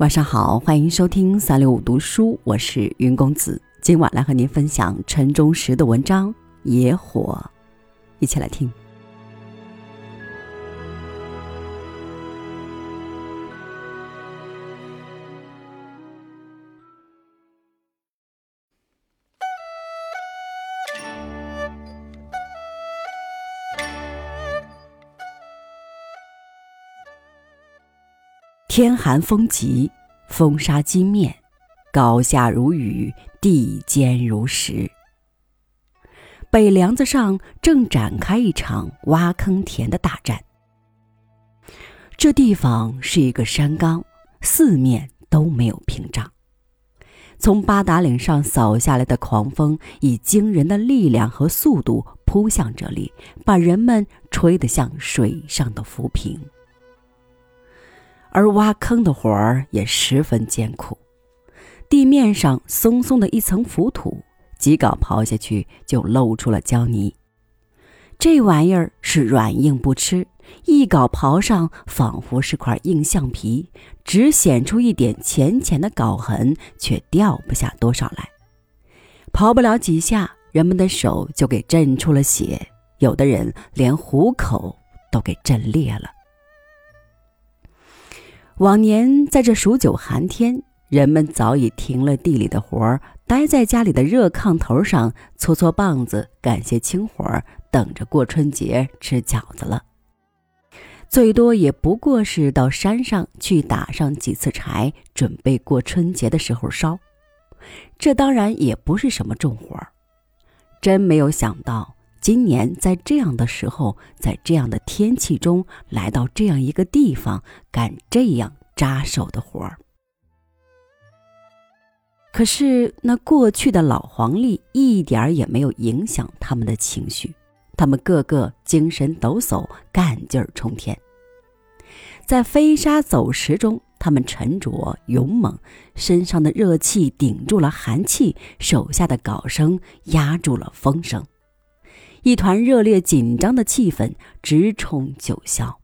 晚上好，欢迎收听三六五读书，我是云公子。今晚来和您分享陈忠实的文章《野火》，一起来听。天寒风急，风沙金面，高下如雨，地坚如石。北梁子上正展开一场挖坑填的大战。这地方是一个山岗，四面都没有屏障。从八达岭上扫下来的狂风，以惊人的力量和速度扑向这里，把人们吹得像水上的浮萍。而挖坑的活儿也十分艰苦，地面上松松的一层浮土，几镐刨下去就露出了胶泥。这玩意儿是软硬不吃，一镐刨上仿佛是块硬橡皮，只显出一点浅浅的镐痕，却掉不下多少来。刨不了几下，人们的手就给震出了血，有的人连虎口都给震裂了。往年在这数九寒天，人们早已停了地里的活儿，待在家里的热炕头上搓搓棒子，干些轻活儿，等着过春节吃饺子了。最多也不过是到山上去打上几次柴，准备过春节的时候烧。这当然也不是什么重活儿。真没有想到，今年在这样的时候，在这样的天气中，来到这样一个地方，干这样。扎手的活儿，可是那过去的老黄历一点儿也没有影响他们的情绪，他们个个精神抖擞，干劲儿冲天。在飞沙走石中，他们沉着勇猛，身上的热气顶住了寒气，手下的镐声压住了风声，一团热烈紧张的气氛直冲九霄。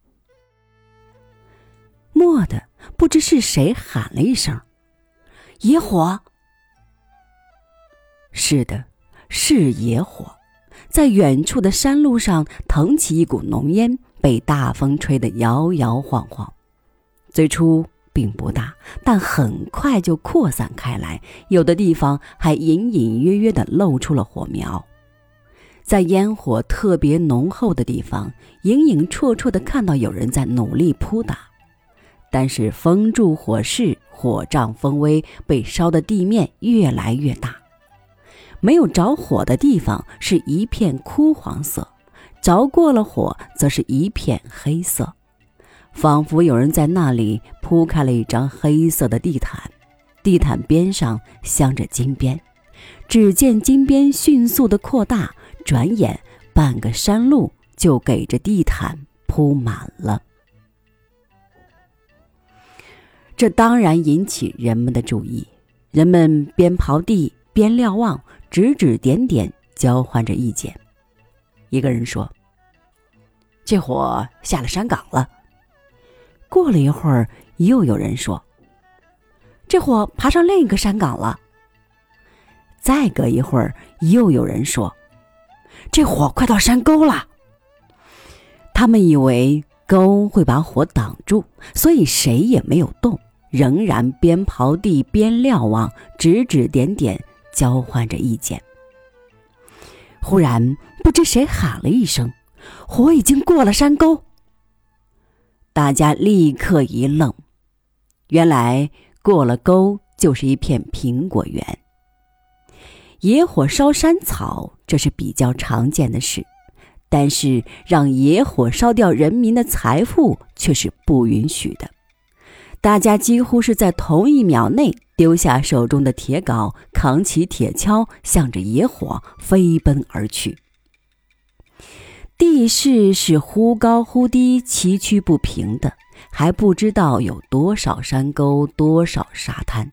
蓦地，不知是谁喊了一声：“野火！”是的，是野火，在远处的山路上腾起一股浓烟，被大风吹得摇摇晃晃。最初并不大，但很快就扩散开来，有的地方还隐隐约约的露出了火苗。在烟火特别浓厚的地方，隐隐绰绰的看到有人在努力扑打。但是风助火势，火仗风威，被烧的地面越来越大。没有着火的地方是一片枯黄色，着过了火则是一片黑色，仿佛有人在那里铺开了一张黑色的地毯，地毯边上镶着金边。只见金边迅速的扩大，转眼半个山路就给这地毯铺满了。这当然引起人们的注意，人们边刨地边瞭望，指指点点，交换着意见。一个人说：“这火下了山岗了。”过了一会儿，又有人说：“这火爬上另一个山岗了。”再隔一会儿，又有人说：“这火快到山沟了。”他们以为沟会把火挡住，所以谁也没有动。仍然边刨地边瞭望，指指点点，交换着意见。忽然，不知谁喊了一声：“火已经过了山沟。”大家立刻一愣，原来过了沟就是一片苹果园。野火烧山草，这是比较常见的事，但是让野火烧掉人民的财富，却是不允许的。大家几乎是在同一秒内丢下手中的铁镐，扛起铁锹，向着野火飞奔而去。地势是忽高忽低、崎岖不平的，还不知道有多少山沟、多少沙滩。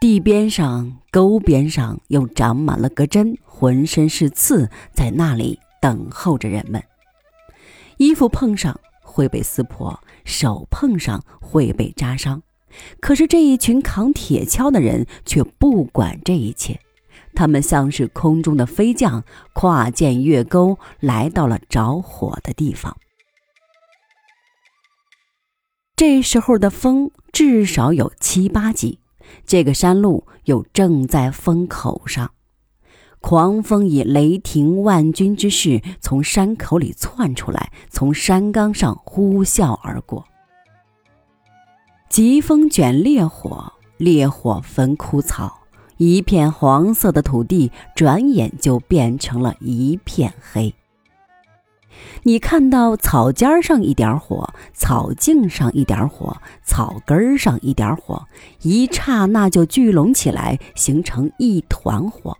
地边上、沟边上又长满了个针，浑身是刺，在那里等候着人们。衣服碰上。会被撕破，手碰上会被扎伤，可是这一群扛铁锹的人却不管这一切，他们像是空中的飞将，跨涧越沟，来到了着火的地方。这时候的风至少有七八级，这个山路又正在风口上，狂风以雷霆万钧之势从山口里窜出来，从山岗上呼啸而过。疾风卷烈火，烈火焚枯草，一片黄色的土地转眼就变成了一片黑。你看到草尖上一点火，草茎上一点火，草根上一点火，一刹那就聚拢起来，形成一团火。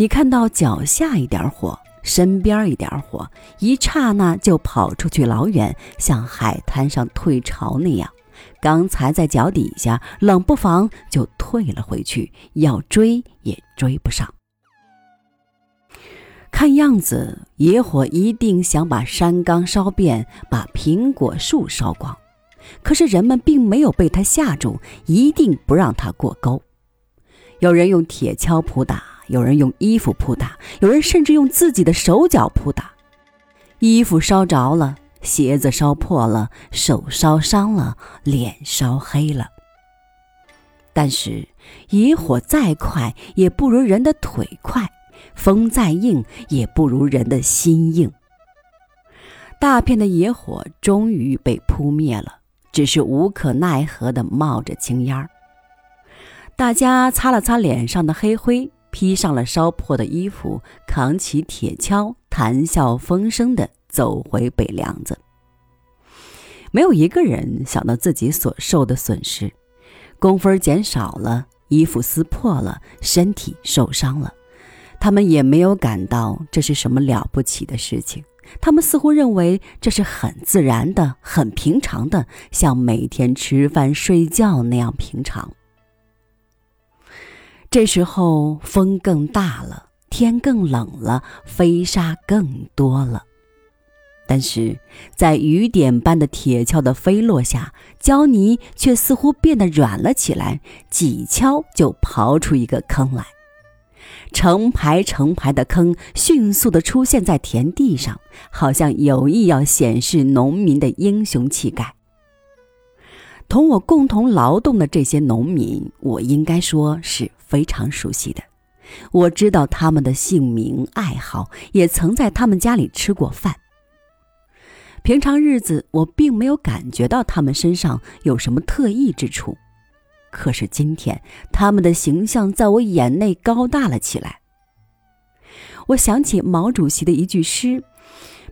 你看到脚下一点火，身边一点火，一刹那就跑出去老远，像海滩上退潮那样。刚才在脚底下，冷不防就退了回去，要追也追不上。看样子，野火一定想把山岗烧遍，把苹果树烧光。可是人们并没有被他吓住，一定不让他过沟。有人用铁锹扑打，有人用衣服扑打，有人甚至用自己的手脚扑打。衣服烧着了，鞋子烧破了，手烧伤了，脸烧黑了。但是野火再快，也不如人的腿快。风再硬，也不如人的心硬。大片的野火终于被扑灭了，只是无可奈何地冒着青烟儿。大家擦了擦脸上的黑灰，披上了烧破的衣服，扛起铁锹，谈笑风生地走回北梁子。没有一个人想到自己所受的损失：工分减少了，衣服撕破了，身体受伤了。他们也没有感到这是什么了不起的事情，他们似乎认为这是很自然的、很平常的，像每天吃饭睡觉那样平常。这时候风更大了，天更冷了，飞沙更多了。但是在雨点般的铁锹的飞落下，胶泥却似乎变得软了起来，几锹就刨出一个坑来。成排成排的坑迅速地出现在田地上，好像有意要显示农民的英雄气概。同我共同劳动的这些农民，我应该说是非常熟悉的。我知道他们的姓名、爱好，也曾在他们家里吃过饭。平常日子，我并没有感觉到他们身上有什么特异之处。可是今天，他们的形象在我眼内高大了起来。我想起毛主席的一句诗：“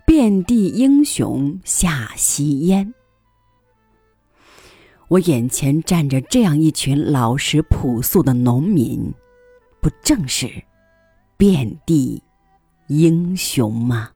遍地英雄下夕烟。”我眼前站着这样一群老实朴素的农民，不正是遍地英雄吗？